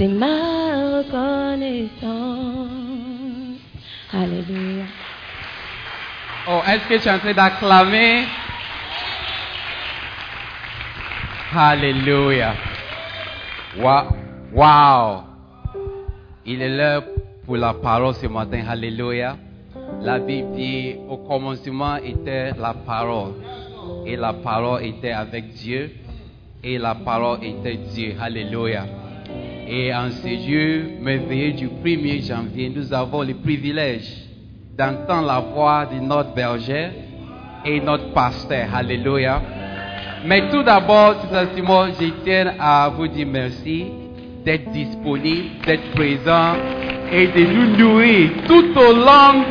C'est ma reconnaissance. Alléluia. Oh, est-ce que tu es en train d'acclamer? Alléluia. Wa- Wow. Il est l'heure pour la parole ce matin. Alléluia. La Bible dit, au commencement était la parole. Et la parole était avec Dieu. Et la parole était Dieu. Alléluia. Et en ce jour merveilleux du 1er janvier, nous avons le privilège d'entendre la voix de notre berger et notre pasteur. Alléluia. Mais tout d'abord, je tiens à vous dire merci d'être disponible, d'être présent et de nous nourrir tout au long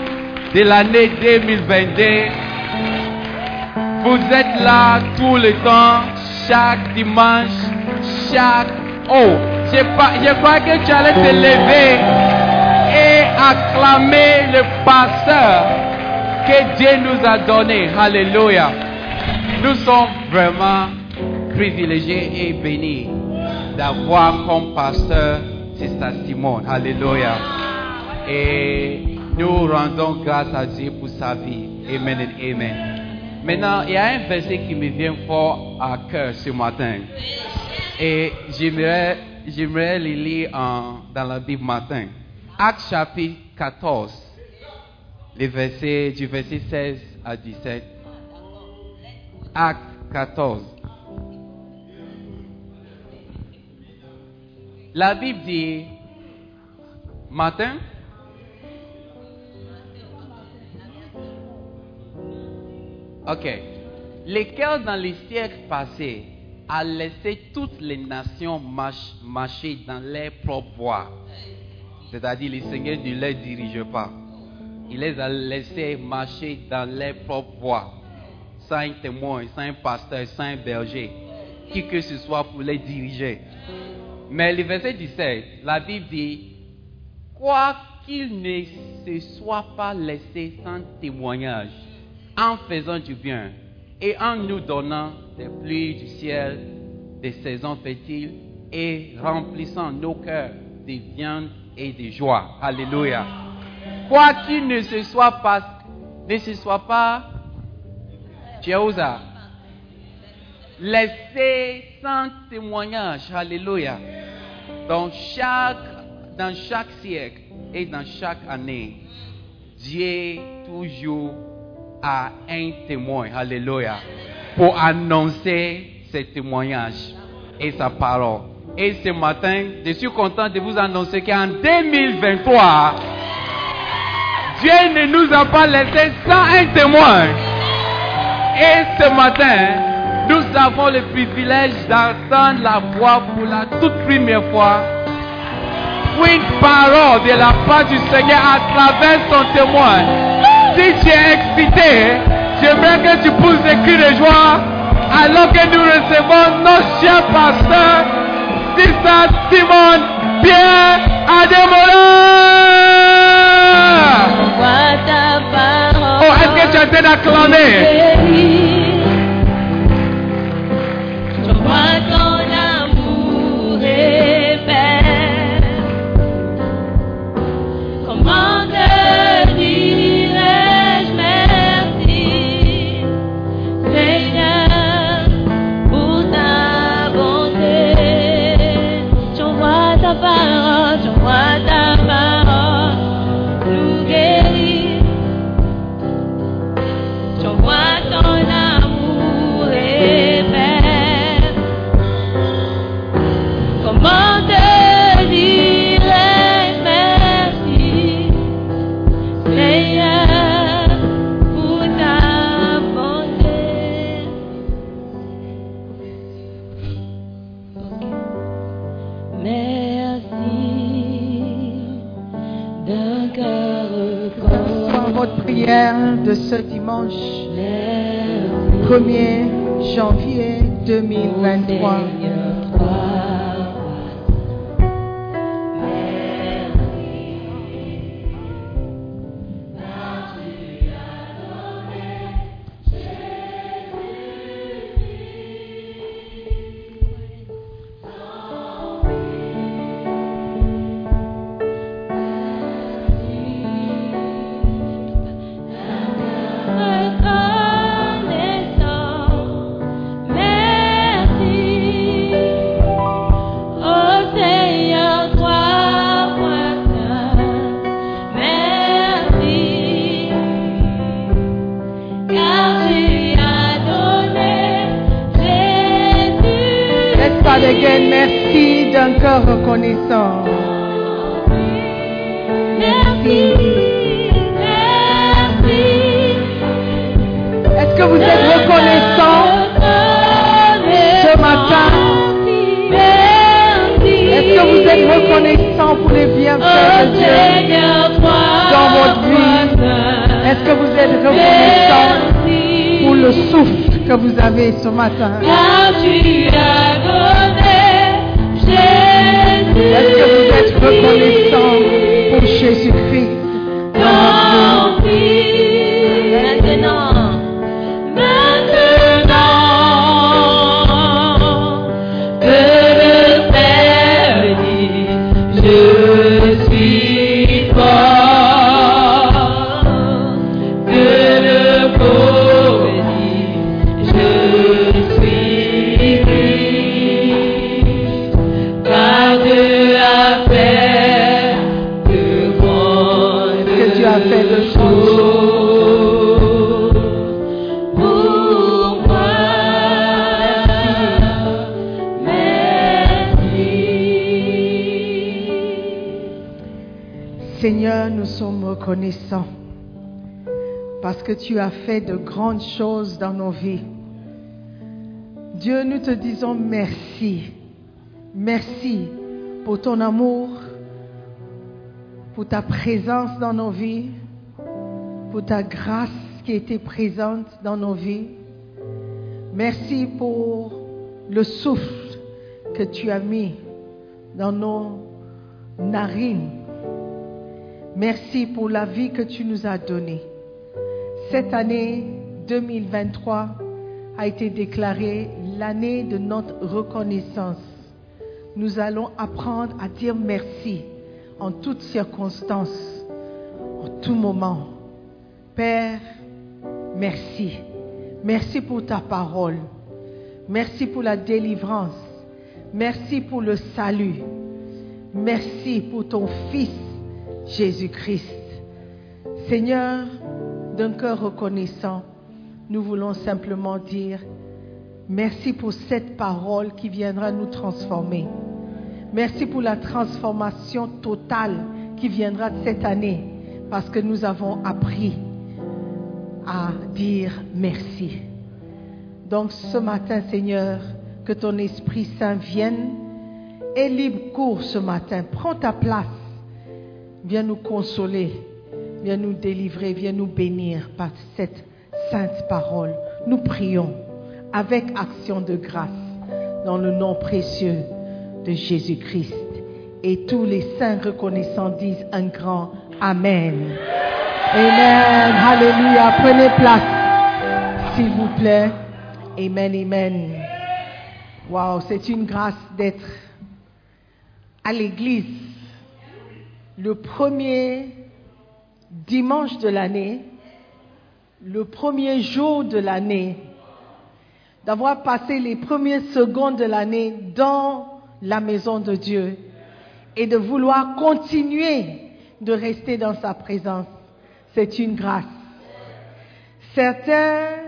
de l'année 2022. Vous êtes là tout le temps, chaque dimanche, chaque... Oh, je, crois que tu allais te lever et acclamer le pasteur que Dieu nous a donné. Alléluia. Nous sommes vraiment privilégiés et bénis d'avoir comme pasteur Sister Simone. Alléluia. Et nous rendons grâce à Dieu pour sa vie. Amen et Amen. Maintenant, il y a un verset qui me vient fort à cœur ce matin. Et j'aimerais, j'aimerais le lire dans la Bible matin. Acte chapitre 14, les versets, du verset 16 à 17. Acte 14. La Bible dit, matin, Ok. Lesquels dans les siècles passés a laissé toutes les nations march- marcher dans leurs propres voies. C'est-à-dire, le Seigneur ne les dirige pas. Il les a laissés marcher dans leurs propres voies. Sans un témoin, sans un pasteur, sans un berger. Qui que ce soit pour les diriger. Mais le verset 17, la Bible dit, quoi qu'il ne se soit pas laissé sans témoignage, en faisant du bien et en nous donnant des pluies du ciel, des saisons fertiles et remplissant nos cœurs de viande et de joie. Alléluia. Quoi qu'il ne se soit pas, ne se soit pas, Jéhosa, laissé sans témoignage. Alléluia. Dans chaque, dans chaque siècle et dans chaque année, Dieu toujours a un témoin. Alléluia. Pour annoncer ses témoignages et sa parole. Et ce matin, je suis content de vous annoncer qu'en 2023, Dieu ne nous a pas laissé sans un témoin. Et ce matin, nous avons le privilège d'entendre la voix pour la toute première fois. Une parole de la part du Seigneur à travers son témoin. Si tu es excité, j'aimerais que tu pousses des cris de joie alors que nous recevons notre cher pasteur, Sister Simone Pierre Ademola. Oh, est-ce que tu es en train d'acclamer? Ce dimanche 1er janvier 2023. Reconnaissant. Merci, merci. Est-ce que vous êtes reconnaissant? Ce matin? Est-ce que vous êtes reconnaissant pour les bienfaits de Dieu dans votre vie? Est-ce que vous êtes reconnaissant pour le souffle que vous avez ce matin? Tu as fait de grandes choses dans nos vies. Dieu, nous te disons merci. Merci pour ton amour, pour ta présence dans nos vies, pour ta grâce qui était présente dans nos vies. Merci pour le souffle que tu as mis dans nos narines. Merci pour la vie que tu nous as donnée. Cette année 2023 a été déclarée l'année de notre reconnaissance. Nous allons apprendre à dire merci en toutes circonstances, en tout moment. Père, merci. Merci pour ta parole. Merci pour la délivrance. Merci pour le salut. Merci pour ton Fils Jésus-Christ. Seigneur, d'un cœur reconnaissant, nous voulons simplement dire merci pour cette parole qui viendra nous transformer. Merci pour la transformation totale qui viendra cette année parce que nous avons appris à dire merci. Donc ce matin, Seigneur, que ton Esprit Saint vienne et libre cours ce matin. Prends ta place. Viens nous consoler. Viens nous délivrer. Viens nous bénir par cette sainte parole. Nous prions avec action de grâce dans le nom précieux de Jésus-Christ. Et tous les saints reconnaissants disent un grand Amen. Amen. Alléluia. Prenez place, s'il vous plaît. Amen, amen. Wow, c'est une grâce d'être à l'église le premier dimanche de l'année, le premier jour de l'année, d'avoir passé les premières secondes de l'année dans la maison de Dieu et de vouloir continuer de rester dans sa présence. C'est une grâce. Certains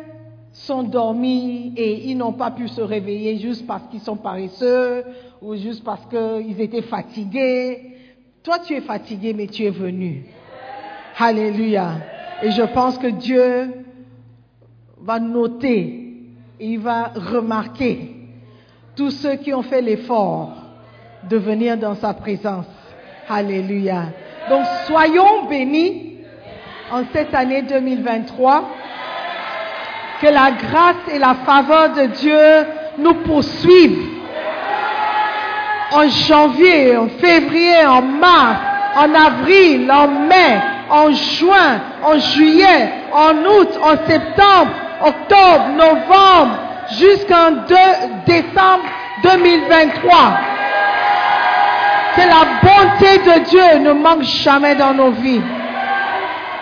sont dormis et ils n'ont pas pu se réveiller juste parce qu'ils sont paresseux ou juste parce qu'ils étaient fatigués. Toi, tu es fatigué, mais tu es venu. Alléluia. Et je pense que Dieu va noter il va remarquer tous ceux qui ont fait l'effort de venir dans sa présence. Alléluia. Donc soyons bénis en cette année 2023. Que la grâce et la faveur de Dieu nous poursuivent en janvier, en février, en mars, en avril, en mai, en juin, en juillet, en août, en septembre, octobre, novembre, jusqu'en décembre 2023. Que la bonté de Dieu ne manque jamais dans nos vies.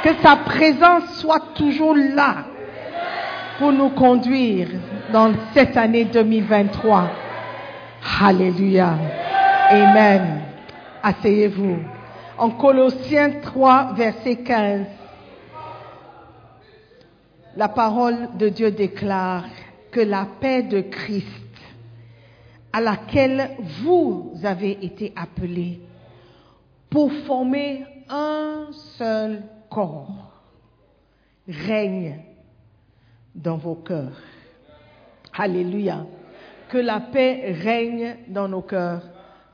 Que sa présence soit toujours là pour nous conduire dans cette année 2023. Alléluia. Amen. Asseyez-vous. En Colossiens 3, verset 15, la parole de Dieu déclare que la paix de Christ, à laquelle vous avez été appelés pour former un seul corps, règne dans vos cœurs. Alléluia. Que la paix règne dans nos cœurs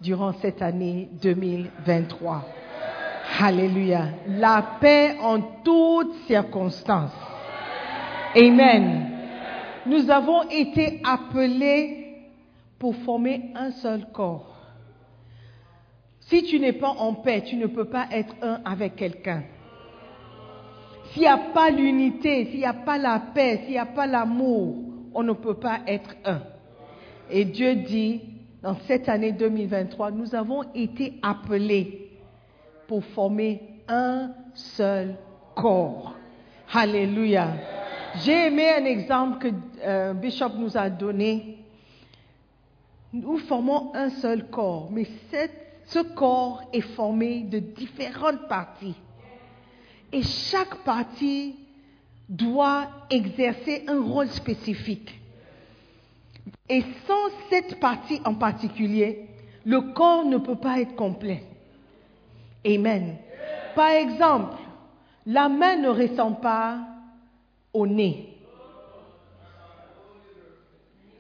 durant cette année 2023. Alléluia. La paix en toutes circonstances. Amen. Nous avons été appelés pour former un seul corps. Si tu n'es pas en paix, tu ne peux pas être un avec quelqu'un. S'il n'y a pas l'unité, s'il n'y a pas la paix, s'il n'y a pas l'amour, on ne peut pas être un. Et Dieu dit, dans cette année 2023, nous avons été appelés pour former un seul corps. Alléluia. J'ai aimé un exemple que euh, Bishop nous a donné. Nous formons un seul corps, mais ce corps est formé de différentes parties. Et chaque partie doit exercer un rôle spécifique. Et sans cette partie en particulier, le corps ne peut pas être complet. Amen. Par exemple, la main ne ressemble pas au nez.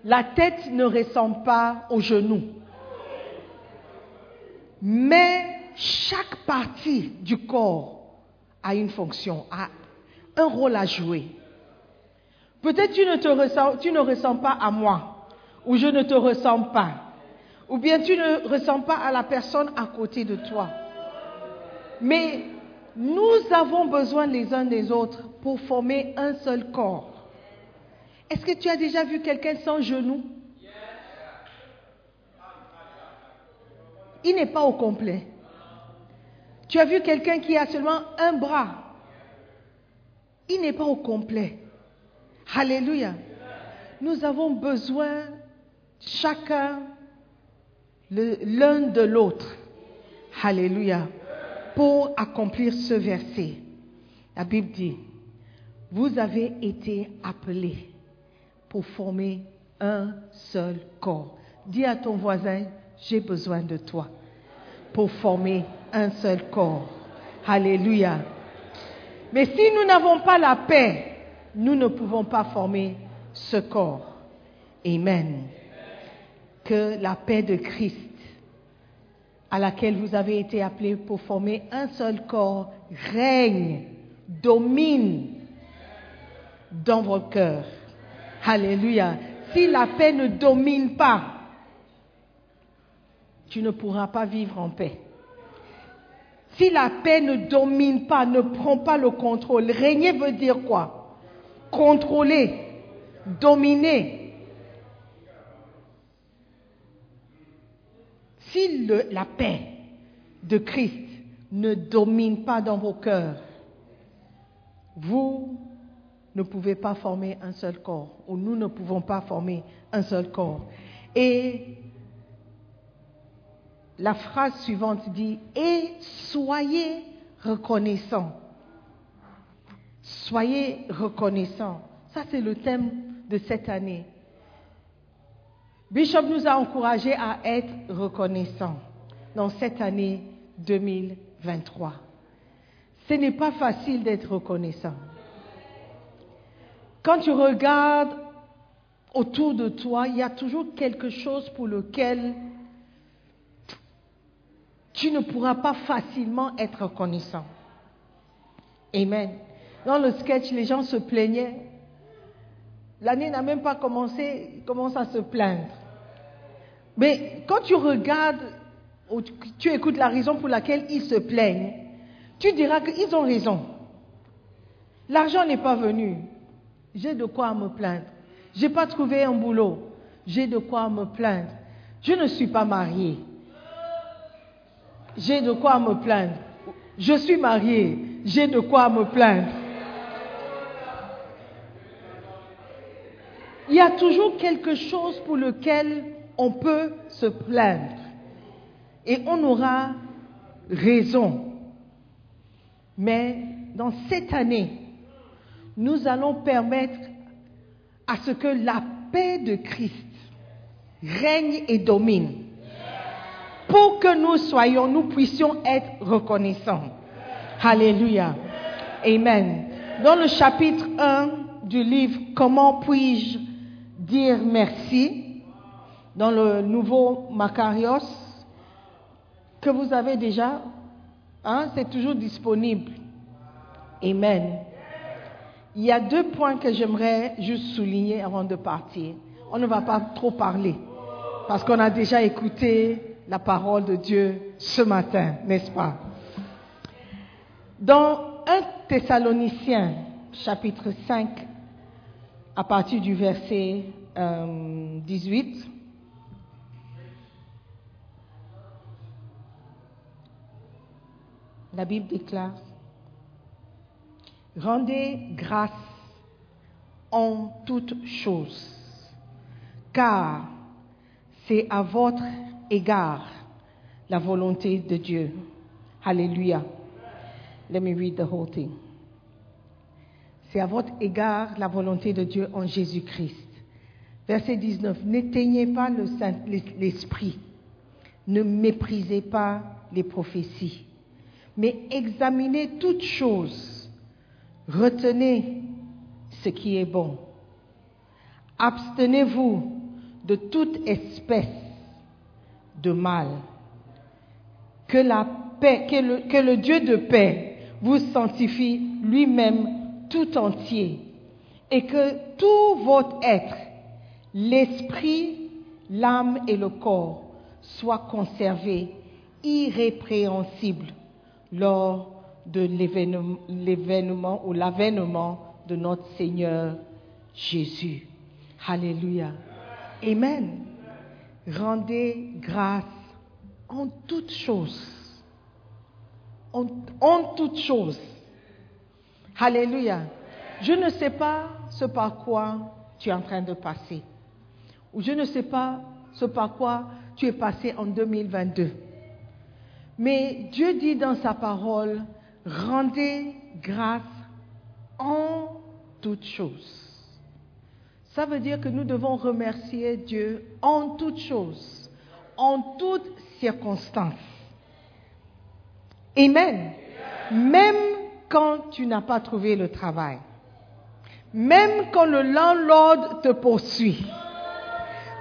La tête ne ressemble pas au genou. Mais chaque partie du corps a une fonction, a un rôle à jouer. Peut-être tu ne te ressens, tu ne ressens pas à moi, ou je ne te ressens pas, ou bien tu ne ressens pas à la personne à côté de toi. Mais nous avons besoin les uns des autres pour former un seul corps. Est-ce que tu as déjà vu quelqu'un sans genou Il n'est pas au complet. Tu as vu quelqu'un qui a seulement un bras? Il n'est pas au complet. Alléluia. Nous avons besoin chacun l'un de l'autre. Alléluia. Pour accomplir ce verset. La Bible dit, vous avez été appelés pour former un seul corps. Dis à ton voisin, j'ai besoin de toi pour former un seul corps. Alléluia. Mais si nous n'avons pas la paix, nous ne pouvons pas former ce corps. Amen. Que la paix de Christ, à laquelle vous avez été appelés pour former un seul corps, règne, domine dans vos cœurs. Alléluia. Si la paix ne domine pas, tu ne pourras pas vivre en paix. Si la paix ne domine pas, ne prend pas le contrôle, régner veut dire quoi? Contrôler, dominer. Si la paix de Christ ne domine pas dans vos cœurs, vous ne pouvez pas former un seul corps, ou nous ne pouvons pas former un seul corps. Et la phrase suivante dit, et soyez reconnaissants. Soyez reconnaissants. Ça, c'est le thème de cette année. Bishop nous a encouragés à être reconnaissants dans cette année 2023. Ce n'est pas facile d'être reconnaissant. Quand tu regardes autour de toi, il y a toujours quelque chose pour lequel tu ne pourras pas facilement être reconnaissant. Amen. Dans le sketch, les gens se plaignaient. L'année n'a même pas commencé, ils commencent à se plaindre. Mais quand tu regardes, ou tu écoutes la raison pour laquelle ils se plaignent, tu diras qu'ils ont raison. L'argent n'est pas venu. J'ai de quoi me plaindre. J'ai pas trouvé un boulot. J'ai de quoi me plaindre. Je ne suis pas mariée. J'ai de quoi me plaindre. Je suis mariée. J'ai de quoi me plaindre. Il y a toujours quelque chose pour lequel on peut se plaindre. Et on aura raison. Mais dans cette année, nous allons permettre à ce que la paix de Christ règne et domine pour que nous soyons, nous puissions être reconnaissants. Alléluia. Amen. Dans le chapitre 1 du livre Comment puis-je dire merci, dans le nouveau Macarios, que vous avez déjà, hein, c'est toujours disponible. Amen. Il y a deux points que j'aimerais juste souligner avant de partir. On ne va pas trop parler parce qu'on a déjà écouté la parole de Dieu ce matin, n'est-ce pas? Dans 1 Thessaloniciens, chapitre 5, à partir du verset 18, euh, la Bible déclare Rendez grâce en toutes choses, car c'est à votre égard la volonté de Dieu. Alléluia. Let me read the whole thing. C'est à votre égard la volonté de Dieu en Jésus-Christ. Verset 19. N'éteignez pas l'esprit. Ne méprisez pas les prophéties. Mais examinez toutes choses Retenez ce qui est bon. Abstenez-vous de toute espèce de mal. Que le, que le Dieu de paix vous sanctifie lui-même tout entier et que tout votre être, l'esprit, l'âme et le corps soient conservés irrépréhensibles lors de l'événement ou l'avènement de notre Seigneur Jésus. Alléluia. Amen. Rendez grâce en toutes choses. En, en toutes choses. Alléluia. Je ne sais pas ce par quoi tu es en train de passer. Ou je ne sais pas ce par quoi tu es passé en 2022. Mais Dieu dit dans sa parole, rendez grâce en toutes choses. Ça veut dire que nous devons remercier Dieu en toutes choses, en toutes circonstances. Amen. Même quand tu n'as pas trouvé le travail. Même quand le landlord te poursuit.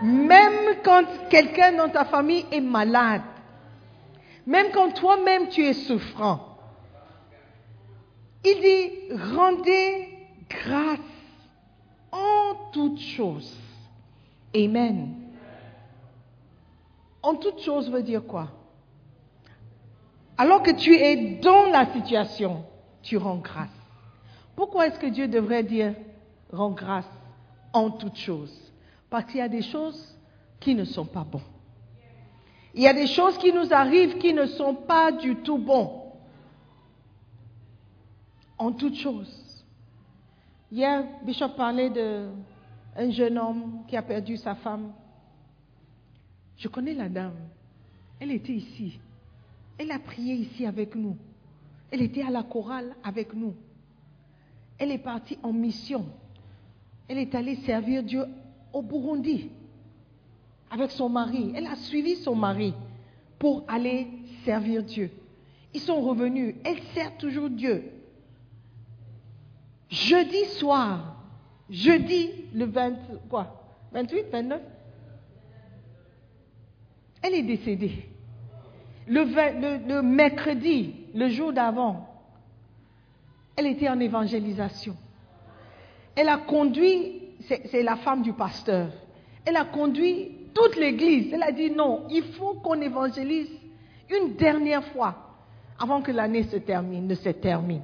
Même quand quelqu'un dans ta famille est malade. Même quand toi-même tu es souffrant. Il dit, rendez grâce en toutes choses. Amen. En toutes choses veut dire quoi? Alors que tu es dans la situation, tu rends grâce. Pourquoi est-ce que Dieu devrait dire rends grâce en toutes choses? Parce qu'il y a des choses qui ne sont pas bonnes. Il y a des choses qui nous arrivent qui ne sont pas du tout bonnes en toutes choses. Hier, Bishop parlait d'un jeune homme qui a perdu sa femme. Je connais la dame. Elle était ici. Elle a prié ici avec nous. Elle était à la chorale avec nous. Elle est partie en mission. Elle est allée servir Dieu au Burundi avec son mari. Elle a suivi son mari pour aller servir Dieu. Ils sont revenus. Elle sert toujours Dieu. Jeudi soir, jeudi le 20, quoi 28, 29 Elle est décédée. Le, le, mercredi, le jour d'avant, Elle était en évangélisation. Elle a conduit, c'est la femme du pasteur, elle a conduit toute l'église. Elle a dit non, il faut qu'on évangélise une dernière fois avant que l'année se termine, ne se termine.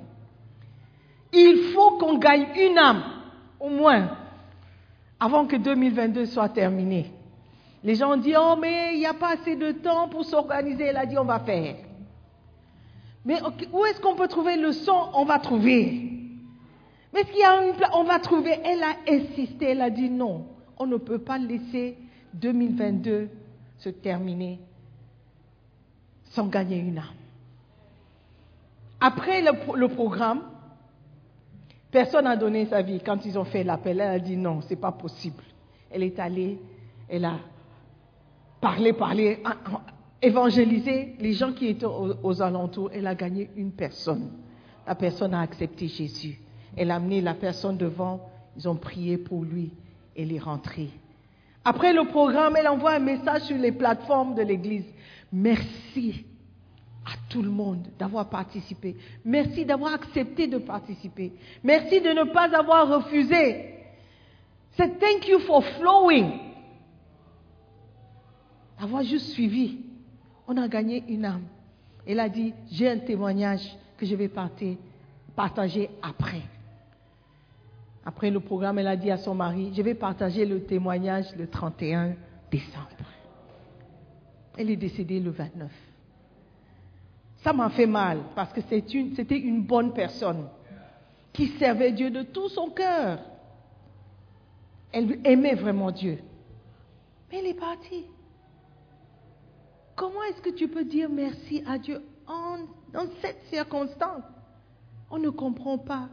Il faut qu'on gagne une âme, au moins, avant que 2022 soit terminé. Les gens ont dit, oh mais il n'y a pas assez de temps pour s'organiser. Elle a dit, on va faire. Mais où est-ce qu'on peut trouver le son? On va trouver. Mais est-ce qu'il y a une place On va trouver. Elle a insisté, elle a dit non. On ne peut pas laisser 2022 se terminer sans gagner une âme. Après le, pro- le programme, personne n'a donné sa vie. Quand ils ont fait l'appel, elle a dit non, c'est pas possible. Elle est allée, elle a parlé, parlé, évangélisé les gens qui étaient aux, aux alentours. Elle a gagné une personne. La personne a accepté Jésus. Elle a amené la personne devant. Ils ont prié pour lui. Elle est rentrée. Après le programme, elle envoie un message sur les plateformes de l'Église. Merci à tout le monde d'avoir participé. Merci d'avoir accepté de participer. Merci de ne pas avoir refusé. C'est thank you for flowing. Avoir juste suivi. On a gagné une âme. Elle a dit, j'ai un témoignage que je vais partager après. Après le programme, elle a dit à son mari, je vais partager le témoignage le 31 décembre. Elle est décédée le 29. Ça m'a fait mal parce que c'était une bonne personne qui servait Dieu de tout son cœur. Elle aimait vraiment Dieu. Mais elle est partie. Comment est-ce que tu peux dire merci à Dieu en, dans cette circonstance? On ne comprend pas.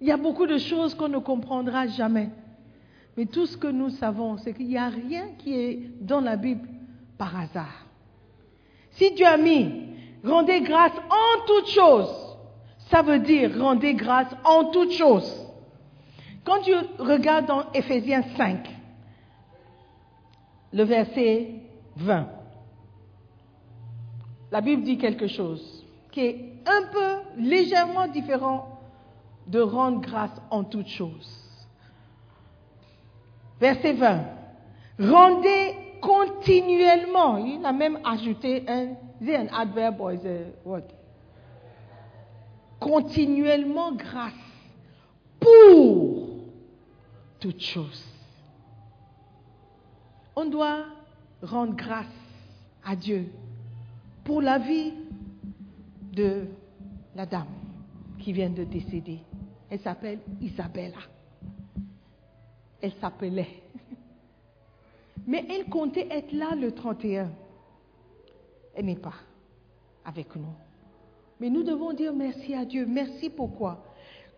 Il y a beaucoup de choses qu'on ne comprendra jamais. Mais tout ce que nous savons, c'est qu'il n'y a rien qui est dans la Bible par hasard. Si Dieu a mis rendez grâce en toutes choses, ça veut dire rendez grâce en toutes choses. Quand tu regardes dans Éphésiens 5, le verset 20, la Bible dit quelque chose qui est un peu légèrement différent de rendre grâce en toutes choses. Verset 20. Rendez continuellement. Il a même ajouté un, is it an adverb or? Continuellement grâce pour toutes choses. On doit rendre grâce à Dieu pour la vie de la dame qui vient de décéder. Elle s'appelle Isabella. Elle s'appelait. Mais elle comptait être là le 31. Elle n'est pas avec nous. Mais nous devons dire merci à Dieu. Merci pourquoi?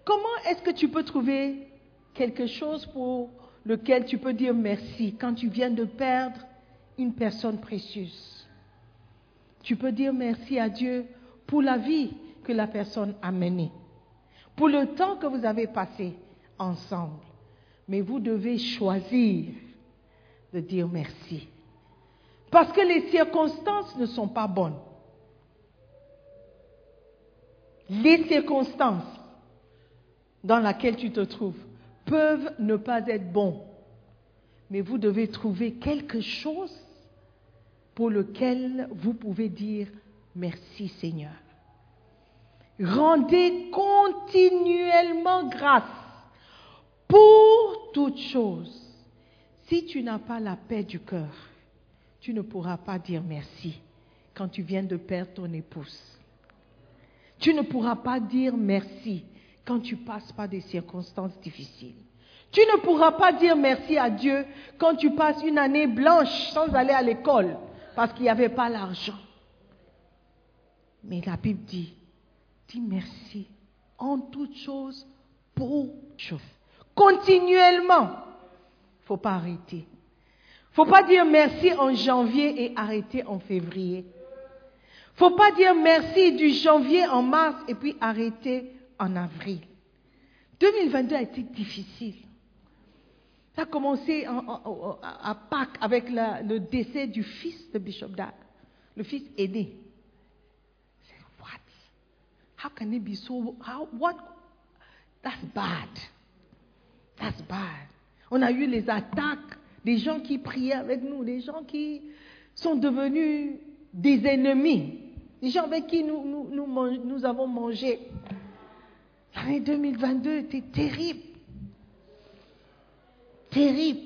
Comment est-ce que tu peux trouver quelque chose pour lequel tu peux dire merci quand tu viens de perdre une personne précieuse? Tu peux dire merci à Dieu pour la vie que la personne a menée, pour le temps que vous avez passé ensemble. Mais vous devez choisir de dire merci. Parce que les circonstances ne sont pas bonnes. Les circonstances dans lesquelles tu te trouves peuvent ne pas être bonnes. Mais vous devez trouver quelque chose pour lequel vous pouvez dire merci Seigneur. Rendez continuellement grâce pour toutes choses. Si tu n'as pas la paix du cœur, tu ne pourras pas dire merci quand tu viens de perdre ton épouse. Tu ne pourras pas dire merci quand tu passes par des circonstances difficiles. Tu ne pourras pas dire merci à Dieu quand tu passes une année blanche sans aller à l'école parce qu'il n'y avait pas l'argent. Mais la Bible dit, merci en toutes choses pour choses. Continuellement. Il ne faut pas arrêter. Il ne faut pas dire merci en janvier et arrêter en février. Il ne faut pas dire merci du janvier en mars et puis arrêter en avril. 2022 a été difficile. Ça a commencé en- en- en- à Pâques avec le décès du fils de Bishop Dag, le fils aîné. How can it be so? How, what? That's bad. That's bad. On a eu les attaques des gens qui priaient avec nous, des gens qui sont devenus des ennemis, des gens avec qui nous, nous, nous, nous avons mangé. L'année 2022 était terrible. Terrible.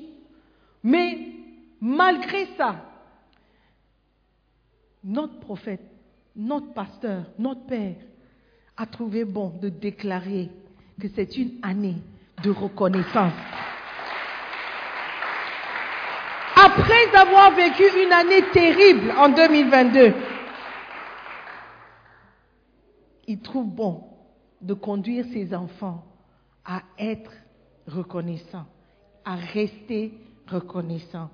Mais malgré ça, notre prophète, notre pasteur, notre père a trouvé bon de déclarer que c'est une année de reconnaissance. Après avoir vécu une année terrible en 2022, il trouve bon de conduire ses enfants à être reconnaissants, à rester reconnaissants.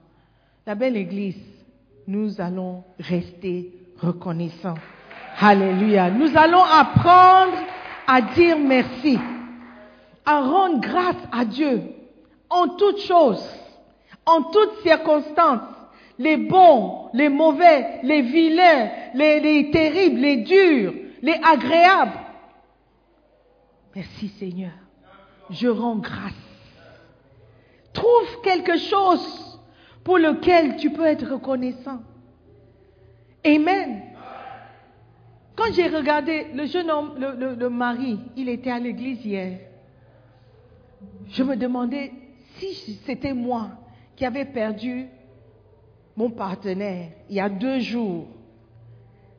La belle Église, nous allons rester reconnaissants. Alléluia. Nous allons apprendre à dire merci, à rendre grâce à Dieu en toutes choses, en toutes circonstances, les bons, les mauvais, les vilains, les, les terribles, les durs, les agréables. Merci Seigneur. Je rends grâce. Trouve quelque chose pour lequel tu peux être reconnaissant. Amen. Quand j'ai regardé le jeune homme, le, le- le mari, il était à l'église hier. Je me demandais si c'était moi qui avais perdu mon partenaire il y a deux jours.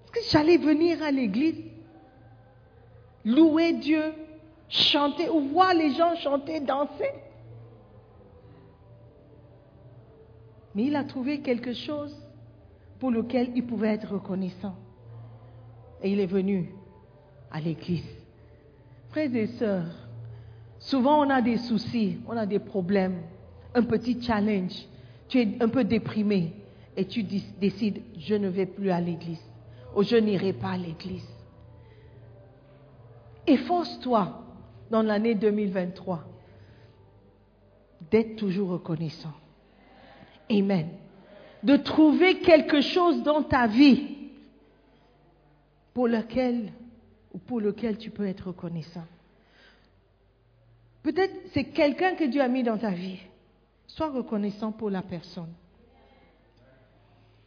Est-ce que j'allais venir à l'église, louer Dieu, chanter ou voir les gens chanter, danser? Mais il a trouvé quelque chose pour lequel il pouvait être reconnaissant. Et il est venu à l'église. Frères et sœurs, souvent on a des soucis, on a des problèmes, un petit challenge. Tu es un peu déprimé et tu décides, je ne vais plus à l'église ou je n'irai pas à l'église. Efforce-toi dans l'année 2023 d'être toujours reconnaissant. Amen. De trouver quelque chose dans ta vie pour lequel ou pour lequel tu peux être reconnaissant. Peut-être c'est quelqu'un que Dieu a mis dans ta vie. Sois reconnaissant pour la personne.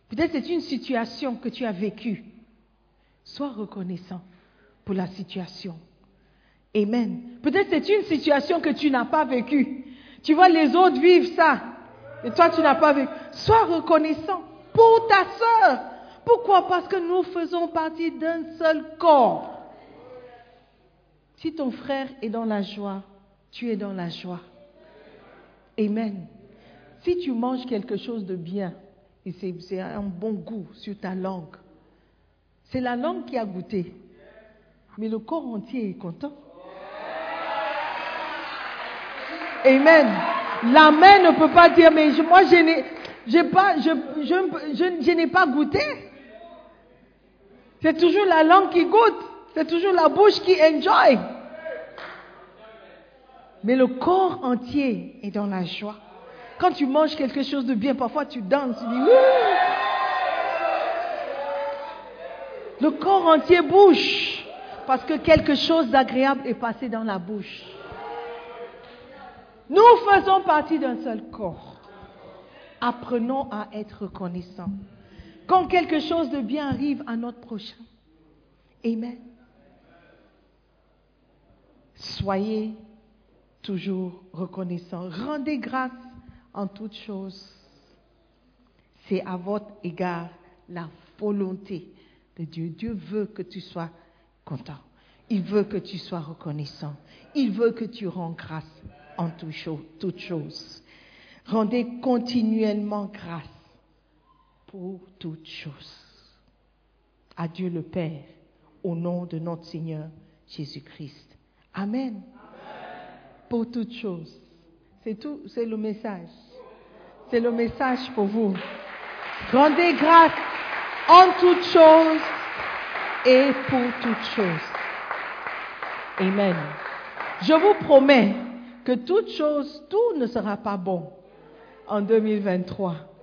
Peut-être c'est une situation que tu as vécue. Sois reconnaissant pour la situation. Amen. Peut-être c'est une situation que tu n'as pas vécue. Tu vois, les autres vivent ça. Et toi, tu n'as pas vécu. Sois reconnaissant pour ta sœur. Pourquoi? Parce que nous faisons partie d'un seul corps. Si ton frère est dans la joie, tu es dans la joie. Amen. Si tu manges quelque chose de bien, et c'est un bon goût sur ta langue, c'est la langue qui a goûté. Mais le corps entier est content. Amen. La main ne peut pas dire, mais moi, je n'ai pas, je n'ai pas goûté. C'est toujours la langue qui goûte. C'est toujours la bouche qui enjoy. Mais le corps entier est dans la joie. Quand tu manges quelque chose de bien, parfois tu danses, tu dis Le corps entier bouge parce que quelque chose d'agréable est passé dans la bouche. Nous faisons partie d'un seul corps. Apprenons à être reconnaissants. Quand quelque chose de bien arrive à notre prochain. Amen. Soyez toujours reconnaissants. Rendez grâce en toutes choses. C'est à votre égard la volonté de Dieu. Dieu veut que tu sois content. Il veut que tu sois reconnaissant. Il veut que tu rends grâce en toutes choses. Rendez continuellement grâce pour toutes choses. À Dieu le Père, au nom de notre Seigneur Jésus-Christ. Amen. Pour toutes choses. C'est tout, c'est le message. C'est le message pour vous. Rendez grâce en toutes choses et pour toutes choses. Amen. Je vous promets que toutes choses, tout ne sera pas bon en 2023.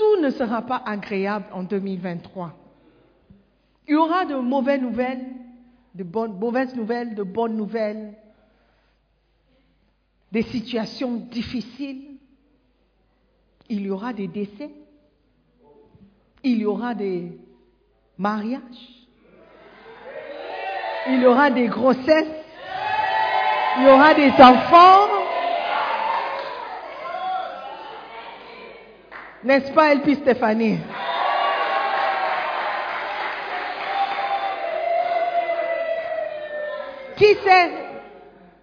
Tout ne sera pas agréable en 2023. Il y aura de mauvaises nouvelles, de bonnes, mauvaises nouvelles, de bonnes nouvelles, des situations difficiles. Il y aura des décès. Il y aura des mariages. Il y aura des grossesses. Il y aura des enfants. N'est-ce pas, Elpi Stéphanie? Qui sait?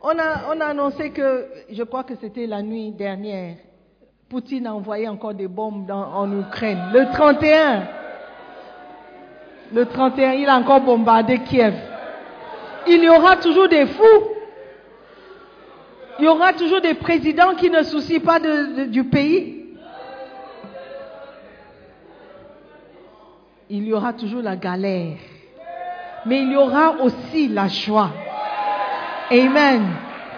On a, on a annoncé que, je crois que c'était la nuit dernière, Poutine a envoyé encore des bombes en Ukraine. Le 31. Le 31, il a encore bombardé Kiev. Il y aura toujours des fous. Il y aura toujours des présidents qui ne soucient pas du pays. Il y aura toujours la galère. Mais il y aura aussi la joie. Amen.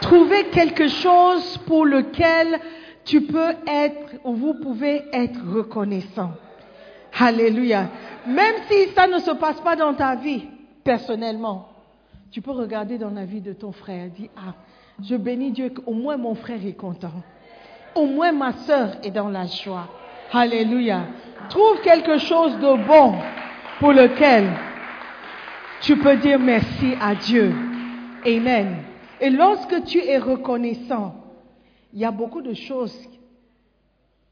Trouvez quelque chose pour lequel tu peux être, ou vous pouvez être reconnaissant. Alléluia. Même si ça ne se passe pas dans ta vie, personnellement, tu peux regarder dans la vie de ton frère et dire, ah, je bénis Dieu qu'au moins mon frère est content. Au moins ma soeur est dans la joie. Alléluia. Trouve quelque chose de bon pour lequel tu peux dire merci à Dieu. Amen. Et lorsque tu es reconnaissant, il y a beaucoup de choses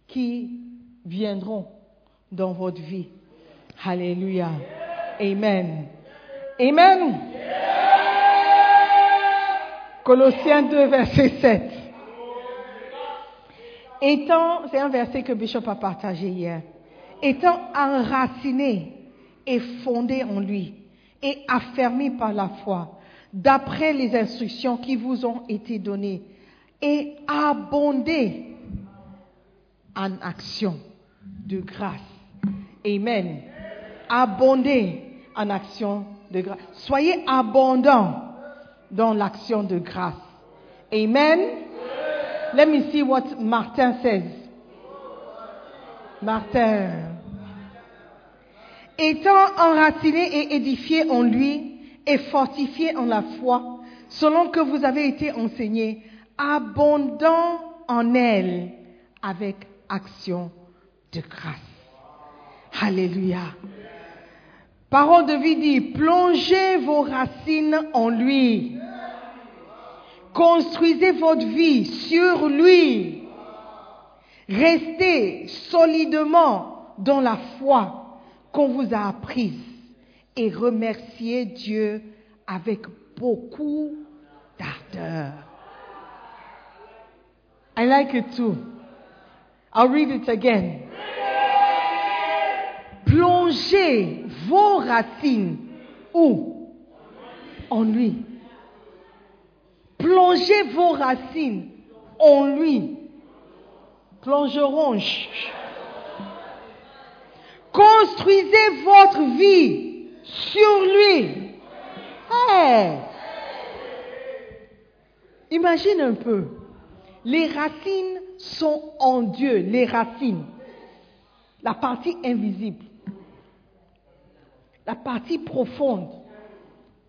qui viendront dans votre vie. Alléluia. Amen. Amen. Colossiens 2, verset 7. Étant, c'est un verset que Bishop a partagé hier. Étant enraciné et fondé en lui et affermi par la foi, d'après les instructions qui vous ont été données, et abondé en action de grâce. Amen. Abondé en action de grâce. Soyez abondants dans l'action de grâce. Amen. Let me see what Martin says. Martin. Étant enraciné et édifié en lui et fortifié en la foi, selon que vous avez été enseigné, abondant en elle avec action de grâce. Alléluia. Parole de vie dit, plongez vos racines en lui. Construisez votre vie sur lui. Restez solidement dans la foi qu'on vous a apprise et remerciez Dieu avec beaucoup d'ardeur. I like it too. I'll read it again. Plongez vos racines où? En lui. Plongez vos racines en lui. Plongeront. Construisez votre vie sur lui. Hey. Imagine un peu. Les racines sont en Dieu, les racines. La partie invisible. La partie profonde.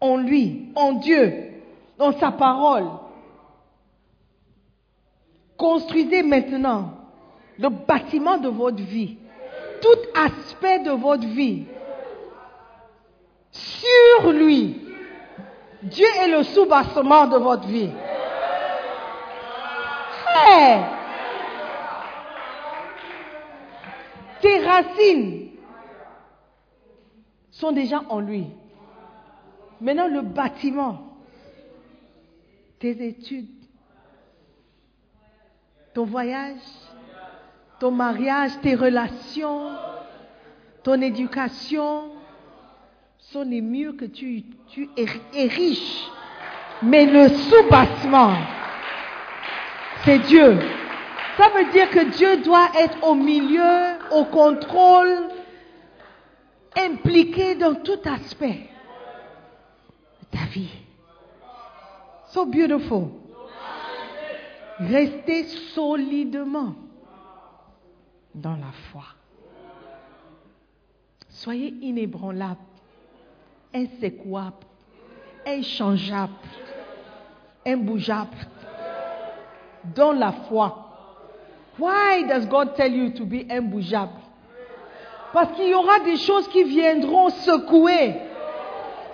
En lui, en Dieu, dans sa parole. Construisez maintenant le bâtiment de votre vie. Tout aspect de votre vie. Sur lui. Dieu est le sous-bassement de votre vie. Hey! Tes racines sont déjà en lui. Maintenant, le bâtiment, tes études, ton voyage, ton mariage, tes relations, ton éducation sont les murs que tu, tu ériges. Mais le sous-bassement, c'est Dieu. Ça veut dire que Dieu doit être au milieu, au contrôle, impliqué dans tout aspect de ta vie. So beautiful. Restez solidement dans la foi. Soyez inébranlable, inséquable, inchangeable, imbougeable, dans la foi. Why does God tell you to be imbougeable? Parce qu'il y aura des choses qui viendront secouer.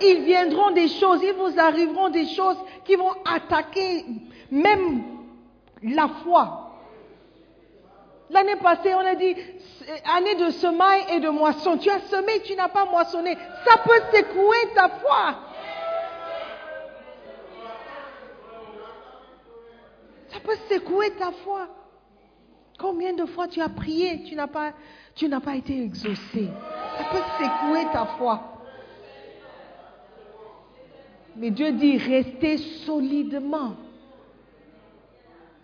Ils viendront des choses, ils vous arriveront des choses qui vont attaquer même la foi. L'année passée, on a dit année de semaille et de moisson. Tu as semé, tu n'as pas moissonné. Ça peut secouer ta foi. Ça peut secouer ta foi. Combien de fois tu as prié, tu n'as pas, tu n'as pas été exaucé. Ça peut secouer ta foi. Mais Dieu dit restez solidement.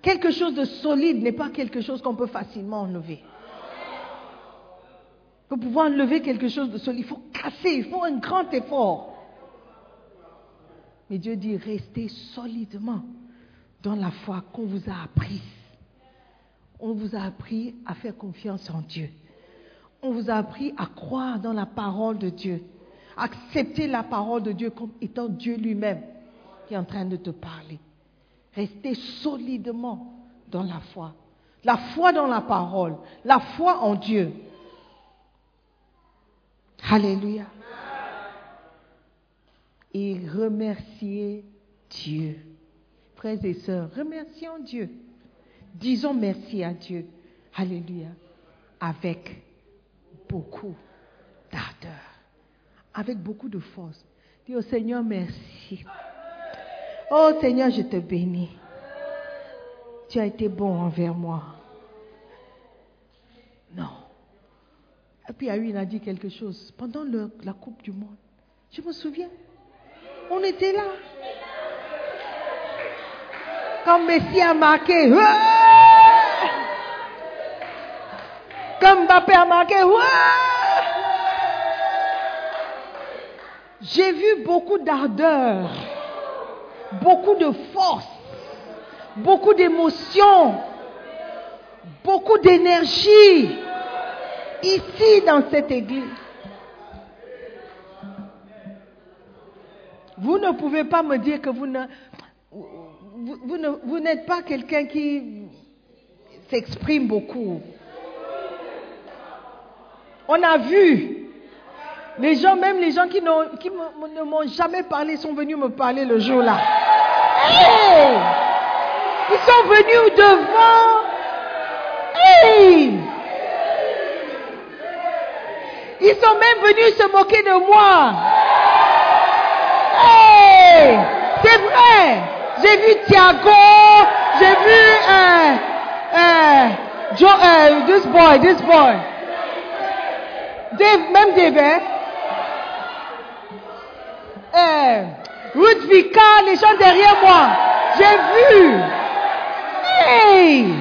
Quelque chose de solide n'est pas quelque chose qu'on peut facilement enlever. Pour pouvoir enlever quelque chose de solide, il faut casser, il faut un grand effort. Mais Dieu dit restez solidement dans la foi qu'on vous a apprise. On vous a appris à faire confiance en Dieu. On vous a appris à croire dans la parole de Dieu. Accepter la parole de Dieu comme étant Dieu lui-même qui est en train de te parler. Restez solidement dans la foi. La foi dans la parole. La foi en Dieu. Alléluia. Et remercier Dieu. Frères et sœurs, remercions Dieu. Disons merci à Dieu. Alléluia. Avec beaucoup d'ardeur. Avec beaucoup de force. Dis au Seigneur merci. Oh Seigneur, je te bénis. Tu as été bon envers moi. Non. Et puis il a dit quelque chose pendant la Coupe du Monde. Je me souviens. On était là. Quand Messi a marqué, comme Mbappé a marqué, j'ai vu beaucoup d'ardeur, beaucoup de force, beaucoup d'émotion, beaucoup d'énergie ici dans cette église. Vous ne pouvez pas me dire que vous ne, vous, ne, vous n'êtes pas quelqu'un qui s'exprime beaucoup. On a vu. Les gens, même les gens qui, ne m'ont jamais parlé, sont venus me parler le jour-là. Ils sont venus devant. Ils sont même venus se moquer de moi. C'est vrai. J'ai vu Thiago, j'ai vu euh, euh, Joe, euh, this boy, this boy. Même Dave, hein? Euh, Ruth Vika, les gens derrière moi. J'ai vu. Hey!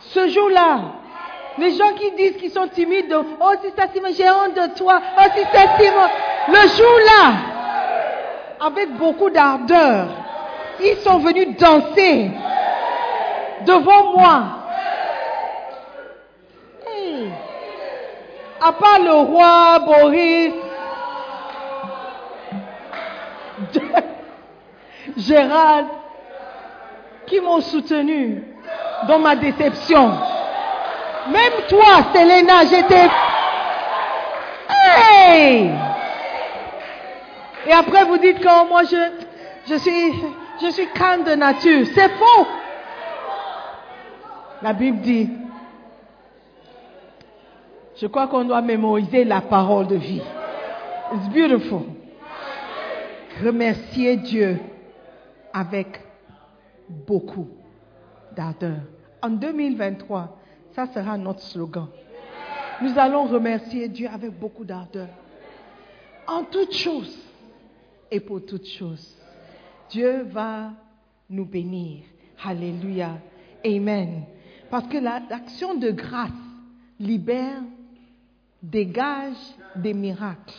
Ce jour-là, les gens qui disent qu'ils sont timides, oh c'est Simon, j'ai honte de toi, oh c'est Simon. Le jour-là, avec beaucoup d'ardeur, ils sont venus danser devant moi. Hey. À part le roi Boris, Gérald, qui m'ont soutenu dans ma déception. Même toi, Selena, j'étais... Hey! Et après, vous dites que moi, je, je, suis, je suis calme de nature. C'est faux. La Bible dit, je crois qu'on doit mémoriser la parole de vie. It's beautiful. Remercier Dieu avec beaucoup d'ardeur. En 2023, ça sera notre slogan. Nous allons remercier Dieu avec beaucoup d'ardeur. En toutes choses et pour toutes choses. Dieu va nous bénir. Alléluia. Amen. Parce que l'action de grâce libère, dégage des miracles.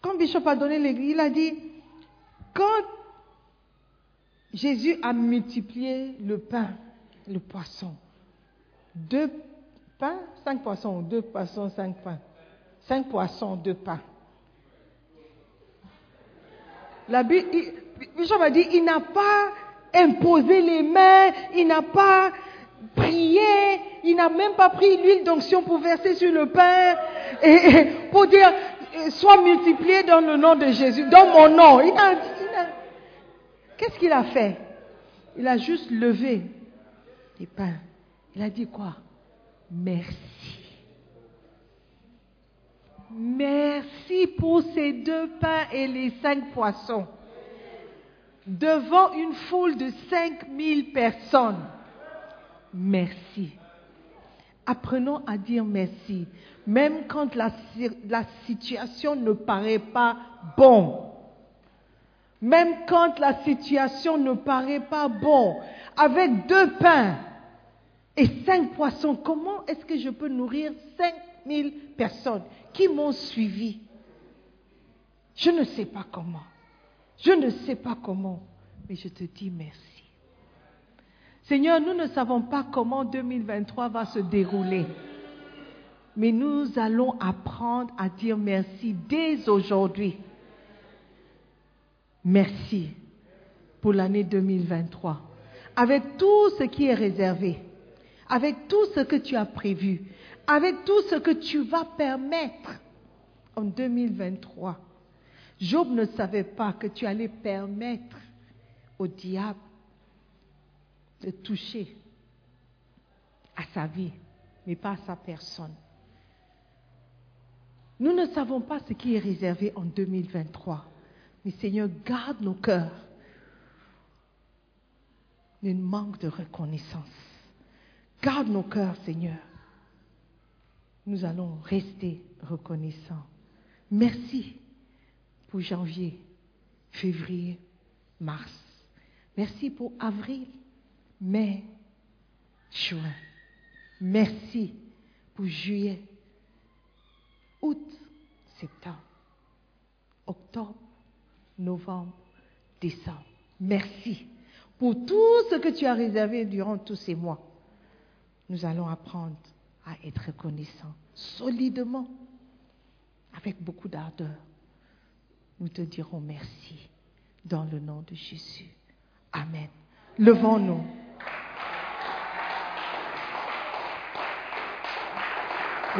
Quand Bishop a donné l'église, il a dit, quand Jésus a multiplié le pain, le poisson, deux pains, cinq poissons, deux poissons, cinq pains. Cinq poissons, deux pains. Bishop a dit, il n'a pas imposé les mains, il n'a pas prié, il n'a même pas pris l'huile d'onction pour verser sur le pain et, pour dire, sois multiplié dans le nom de Jésus, dans mon nom. Il a, Qu'est-ce qu'il a fait? Il a juste levé les pains. Il a dit quoi? Merci. Merci pour ces deux pains et les cinq poissons. Devant une foule de cinq mille personnes. Merci. Apprenons à dire merci, même quand la, situation ne paraît pas bonne. Même quand la situation ne paraît pas bon, avec deux pains et cinq poissons, comment est-ce que je peux nourrir cinq mille personnes qui m'ont suivi? Je ne sais pas comment. Je ne sais pas comment, mais je te dis merci. Seigneur, nous ne savons pas comment 2023 va se dérouler, mais nous allons apprendre à dire merci dès aujourd'hui Merci pour l'année 2023. Avec tout ce qui est réservé, avec tout ce que tu as prévu, avec tout ce que tu vas permettre en 2023. Job ne savait pas que tu allais permettre au diable de toucher à sa vie, mais pas à sa personne. Nous ne savons pas ce qui est réservé en 2023. Mais Seigneur, garde nos cœurs d'un manque de reconnaissance. Garde nos cœurs, Seigneur. Nous allons rester reconnaissants. Merci pour janvier, février, mars. Merci pour avril, mai, juin. Merci pour juillet, août, septembre, octobre, novembre, décembre. Merci pour tout ce que tu as réservé durant tous ces mois. Nous allons apprendre à être reconnaissants solidement, avec beaucoup d'ardeur. Nous te dirons merci dans le nom de Jésus. Amen. Levons-nous.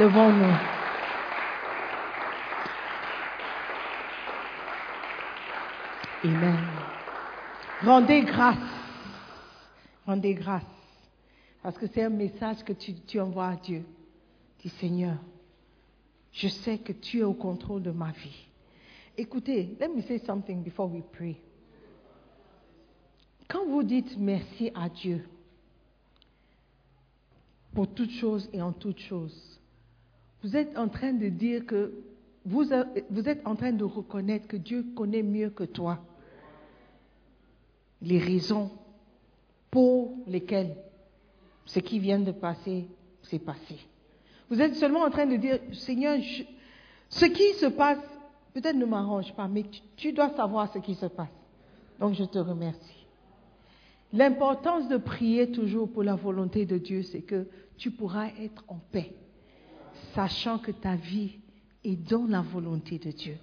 Levons-nous. Amen. Rendez grâce. Rendez grâce. Parce que c'est un message que tu, envoies à Dieu. Dis Seigneur, je sais que tu es au contrôle de ma vie. Écoutez, let me say something before we pray. Quand vous dites merci à Dieu pour toutes choses et en toutes choses, vous êtes en train de dire que vous, vous êtes en train de reconnaître que Dieu connaît mieux que toi les raisons pour lesquelles ce qui vient de passer s'est passé. Vous êtes seulement en train de dire, Seigneur, ce qui se passe peut-être ne m'arrange pas, mais tu, dois savoir ce qui se passe. Donc je te remercie. L'importance de prier toujours pour la volonté de Dieu, c'est que tu pourras être en paix, sachant que ta vie est dans la volonté de Dieu.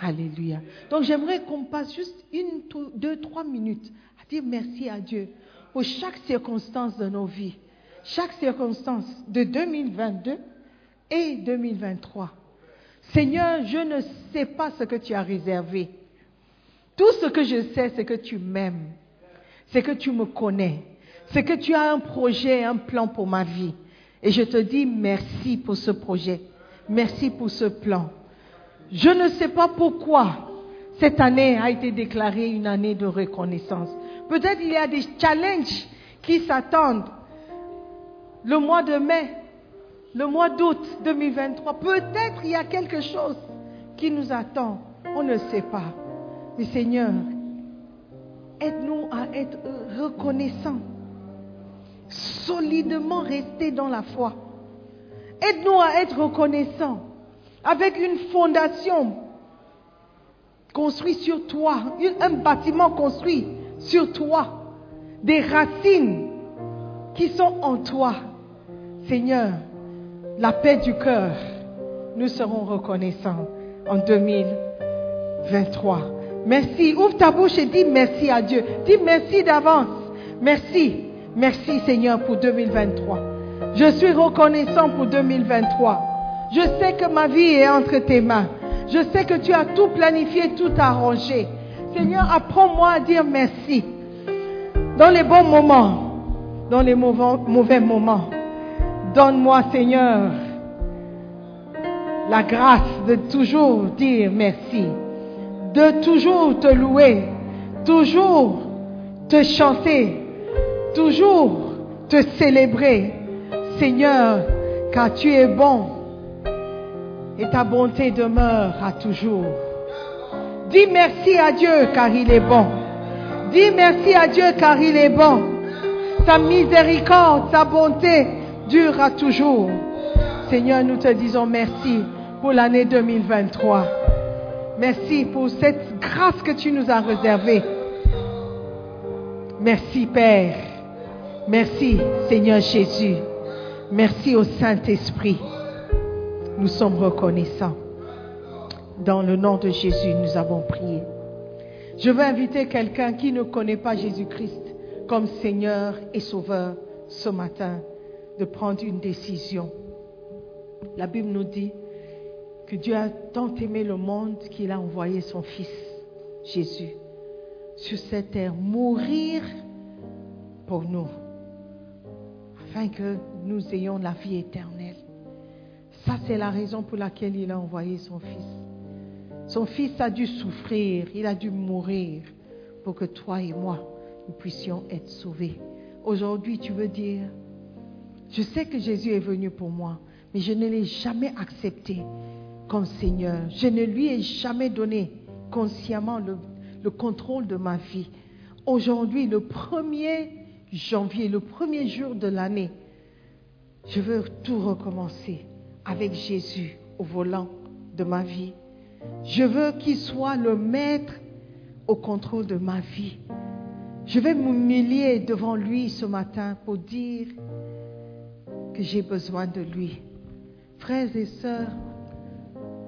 Alléluia. Donc j'aimerais qu'on passe juste une, deux, trois minutes à dire merci à Dieu pour chaque circonstance de nos vies, chaque circonstance de 2022 et 2023. Seigneur, je ne sais pas ce que tu as réservé. Tout ce que je sais, c'est que tu m'aimes, c'est que tu me connais, c'est que tu as un projet, un plan pour ma vie. Et je te dis merci pour ce projet, merci pour ce plan. Je ne sais pas pourquoi cette année a été déclarée une année de reconnaissance. Peut-être il y a des challenges qui s'attendent. Le mois de mai, le mois d'août 2023, peut-être il y a quelque chose qui nous attend. On ne sait pas. Mais Seigneur, aide-nous à être reconnaissants, solidement rester dans la foi. Aide-nous à être reconnaissants avec une fondation construite sur toi, un bâtiment construit sur toi, des racines qui sont en toi. Seigneur, la paix du cœur, nous serons reconnaissants en 2023. Merci. Ouvre ta bouche et dis merci à Dieu. Dis merci d'avance. Merci. Merci Seigneur pour 2023. Je suis reconnaissant pour 2023. Je sais que ma vie est entre tes mains. Je sais que tu as tout planifié, tout arrangé. Seigneur, apprends-moi à dire merci. Dans les bons moments, dans les mauvais, moments. Donne-moi, Seigneur, la grâce de toujours dire merci, de toujours te louer, toujours te chanter, toujours te célébrer, Seigneur, car tu es bon et ta bonté demeure à toujours. Dis merci à Dieu car il est bon. Dis merci à Dieu car il est bon. Sa miséricorde, sa bonté dure à toujours. Seigneur, nous te disons merci pour l'année 2023. Merci pour cette grâce que tu nous as réservée. Merci Père. Merci Seigneur Jésus. Merci au Saint-Esprit. Nous sommes reconnaissants. Dans le nom de Jésus, nous avons prié. Je veux inviter quelqu'un qui ne connaît pas Jésus-Christ comme Seigneur et Sauveur ce matin de prendre une décision. La Bible nous dit que Dieu a tant aimé le monde qu'il a envoyé son Fils, Jésus, sur cette terre, mourir pour nous, afin que nous ayons la vie éternelle. Ça, c'est la raison pour laquelle il a envoyé son Fils. Son Fils a dû souffrir, il a dû mourir pour que toi et moi, nous puissions être sauvés. Aujourd'hui, tu veux dire, je sais que Jésus est venu pour moi, mais je ne l'ai jamais accepté comme Seigneur. Je ne lui ai jamais donné consciemment le, le contrôle de ma vie. Aujourd'hui, le 1er janvier, le premier jour de l'année, je veux tout recommencer avec Jésus au volant de ma vie. Je veux qu'il soit le maître au contrôle de ma vie. Je vais m'humilier devant lui ce matin pour dire que j'ai besoin de lui. Frères et sœurs,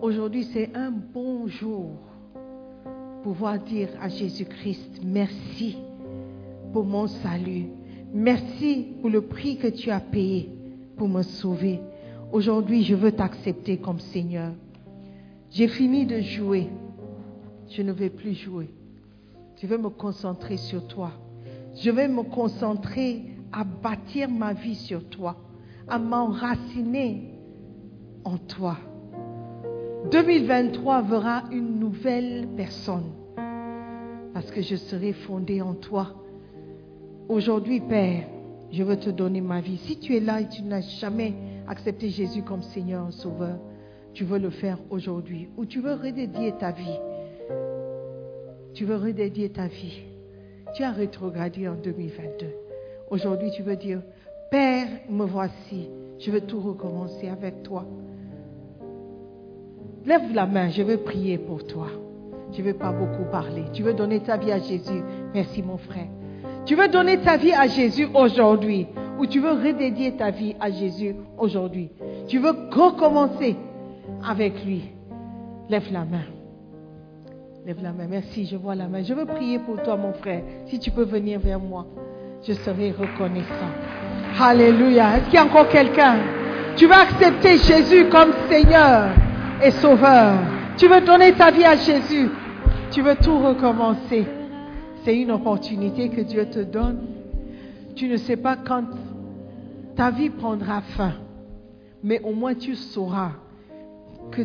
aujourd'hui c'est un bon jour pour pouvoir dire à Jésus-Christ merci pour mon salut. Merci pour le prix que tu as payé pour me sauver. Aujourd'hui, je veux t'accepter comme Seigneur. J'ai fini de jouer. Je ne vais plus jouer. Je vais me concentrer sur toi. Je vais me concentrer à bâtir ma vie sur toi, à m'enraciner en toi. 2023 verra une nouvelle personne parce que je serai fondée en toi. Aujourd'hui, Père, je veux te donner ma vie. Si tu es là et tu n'as jamais accepté Jésus comme Seigneur Sauveur, tu veux le faire aujourd'hui ou tu veux redédier ta vie. Tu veux redédier ta vie. Tu as rétrogradé en 2022. Aujourd'hui, tu veux dire, Père, me voici. Je veux tout recommencer avec toi. Lève la main, je veux prier pour toi. Je ne veux pas beaucoup parler. Tu veux donner ta vie à Jésus. Merci mon frère. Tu veux donner ta vie à Jésus aujourd'hui ou tu veux redédier ta vie à Jésus aujourd'hui. Tu veux recommencer avec lui. Lève la main. Lève la main. Merci, je vois la main. Je veux prier pour toi, mon frère. Si tu peux venir vers moi, je serai reconnaissant. Alléluia. Est-ce qu'il y a encore quelqu'un? Tu veux accepter Jésus comme Seigneur et Sauveur. Tu veux donner ta vie à Jésus. Tu veux tout recommencer. C'est une opportunité que Dieu te donne. Tu ne sais pas quand ta vie prendra fin, mais au moins tu sauras que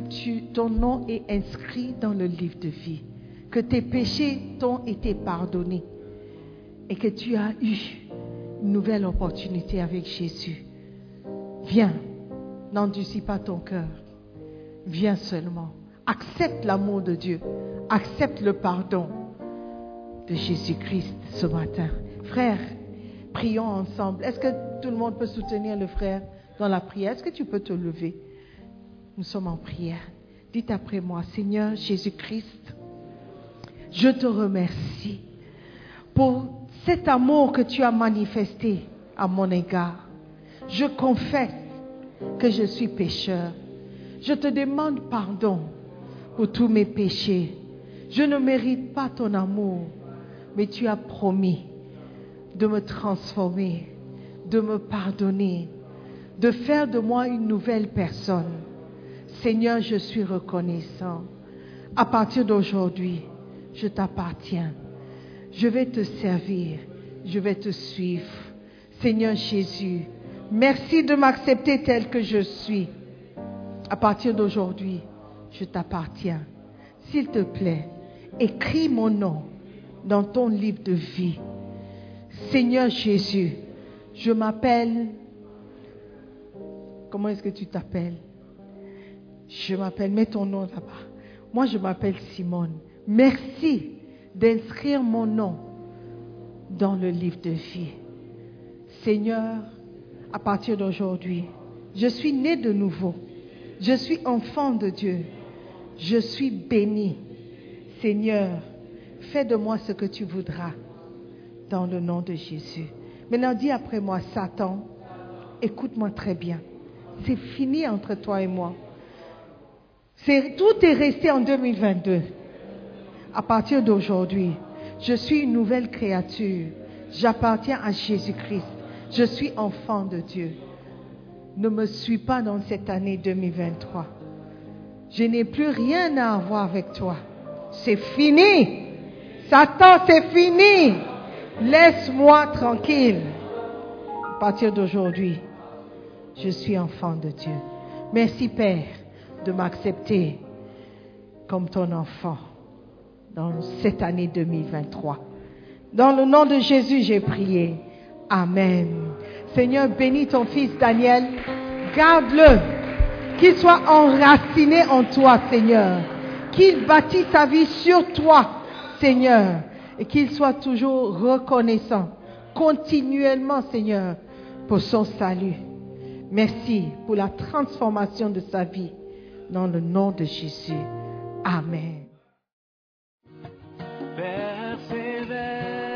ton nom est inscrit dans le livre de vie, que tes péchés t'ont été pardonnés et que tu as eu une nouvelle opportunité avec Jésus. Viens, n'endurcis pas ton cœur. Viens seulement. Accepte l'amour de Dieu. Accepte le pardon de Jésus-Christ ce matin. Frère, prions ensemble. Est-ce que tout le monde peut soutenir le frère dans la prière? Est-ce que tu peux te lever? Nous sommes en prière. Dites après moi, Seigneur Jésus-Christ, je te remercie pour cet amour que tu as manifesté à mon égard. Je confesse que je suis pécheur. Je te demande pardon pour tous mes péchés. Je ne mérite pas ton amour, mais tu as promis de me transformer, de me pardonner, de faire de moi une nouvelle personne. Seigneur, je suis reconnaissant. À partir d'aujourd'hui, je t'appartiens. Je vais te servir. Je vais te suivre. Seigneur Jésus, merci de m'accepter tel que je suis. À partir d'aujourd'hui, je t'appartiens. S'il te plaît, écris mon nom dans ton livre de vie. Seigneur Jésus, je m'appelle... Comment est-ce que tu t'appelles? Je m'appelle, mets ton nom là-bas. Moi, je m'appelle Simone. Merci d'inscrire mon nom dans le livre de vie. Seigneur, à partir d'aujourd'hui, je suis né de nouveau. Je suis enfant de Dieu. Je suis béni. Seigneur, fais de moi ce que tu voudras dans le nom de Jésus. Maintenant, dis après moi, Satan, écoute-moi très bien. C'est fini entre toi et moi. C'est, tout est resté en 2022. À partir d'aujourd'hui, je suis une nouvelle créature. J'appartiens à Jésus-Christ. Je suis enfant de Dieu. Ne me suis pas dans cette année 2023. Je n'ai plus rien à avoir avec toi. C'est fini. Satan, c'est fini. Laisse-moi tranquille. À partir d'aujourd'hui, je suis enfant de Dieu. Merci Père de m'accepter comme ton enfant dans cette année 2023. Dans le nom de Jésus, j'ai prié. Amen. Seigneur, bénis ton fils Daniel. Garde-le. Qu'il soit enraciné en toi, Seigneur. Qu'il bâtisse sa vie sur toi, Seigneur. Et qu'il soit toujours reconnaissant, continuellement, Seigneur, pour son salut. Merci pour la transformation de sa vie. Dans le nom de Jésus. Amen.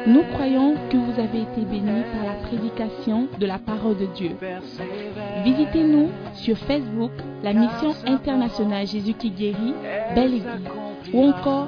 Nous croyons que vous avez été bénis par la prédication de la parole de Dieu. Visitez-nous sur Facebook, la mission internationale Jésus qui guérit, Belle Église. Ou encore,